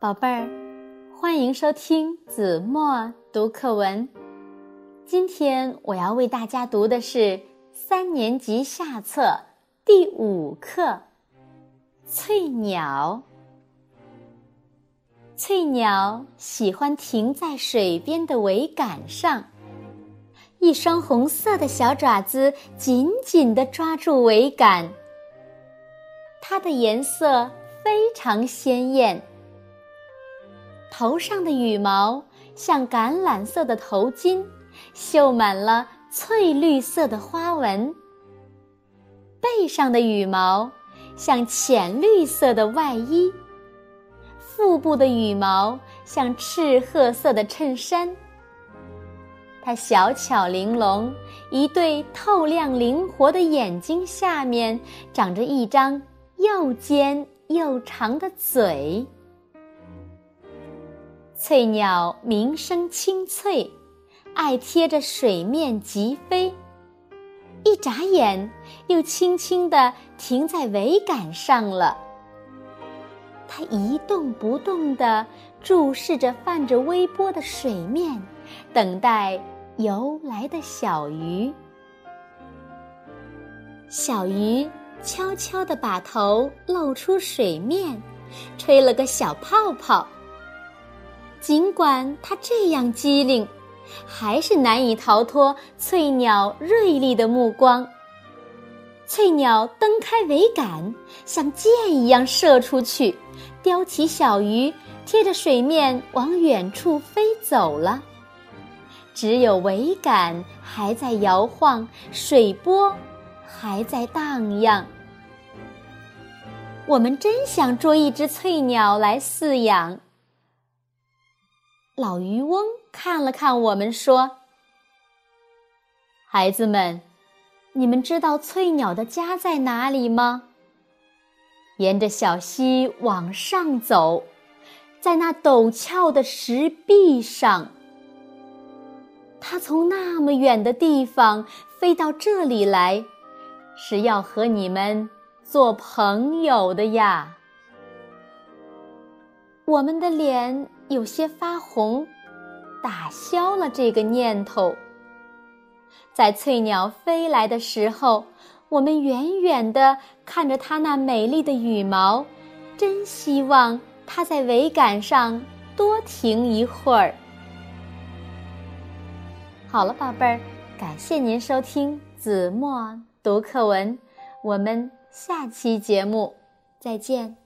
宝贝儿，欢迎收听子墨读课文。今天我要为大家读的是三年级下册第五课《翠鸟》。翠鸟喜欢停在水边的桅杆上，一双红色的小爪子紧紧地抓住桅杆。它的颜色非常鲜艳。头上的羽毛像橄榄色的头巾，绣满了翠绿色的花纹。背上的羽毛像浅绿色的外衣，腹部的羽毛像赤褐色的衬衫。它小巧玲珑，一对透亮灵活的眼睛下面长着一张又尖又长的嘴。翠鸟鸣声清脆，爱贴着水面疾飞。一眨眼，又轻轻地停在桅杆上了。它一动不动地注视着泛着微波的水面，等待游来的小鱼。小鱼悄悄地把头露出水面，吹了个小泡泡。尽管它这样机灵，还是难以逃脱翠鸟锐利的目光。翠鸟蹬开桅杆，像箭一样射出去，叼起小鱼，贴着水面往远处飞走了。只有桅杆还在摇晃，水波还在荡漾。我们真想捉一只翠鸟来饲养。老渔翁看了看我们，说：“孩子们，你们知道翠鸟的家在哪里吗？沿着小溪往上走，在那陡峭的石壁上。它从那么远的地方飞到这里来，是要和你们做朋友的呀。”我们的脸。有些发红，打消了这个念头。在翠鸟飞来的时候，我们远远地看着它那美丽的羽毛，真希望它在桅杆上多停一会儿。好了，宝贝儿，感谢您收听子墨读课文，我们下期节目再见。